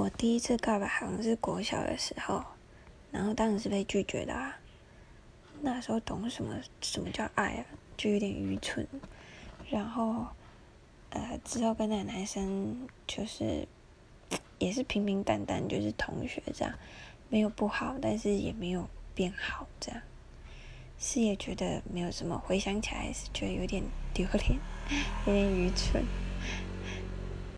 我第一次告白好像是国小的时候，然后当时是被拒绝的啊。那时候懂什么什么叫爱啊，就有点愚蠢。然后，呃，之后跟那个男生就是 也是平平淡淡，就是同学这样，没有不好，但是也没有变好这样。是也觉得没有什么，回想起来是觉得有点丢脸，有点愚蠢。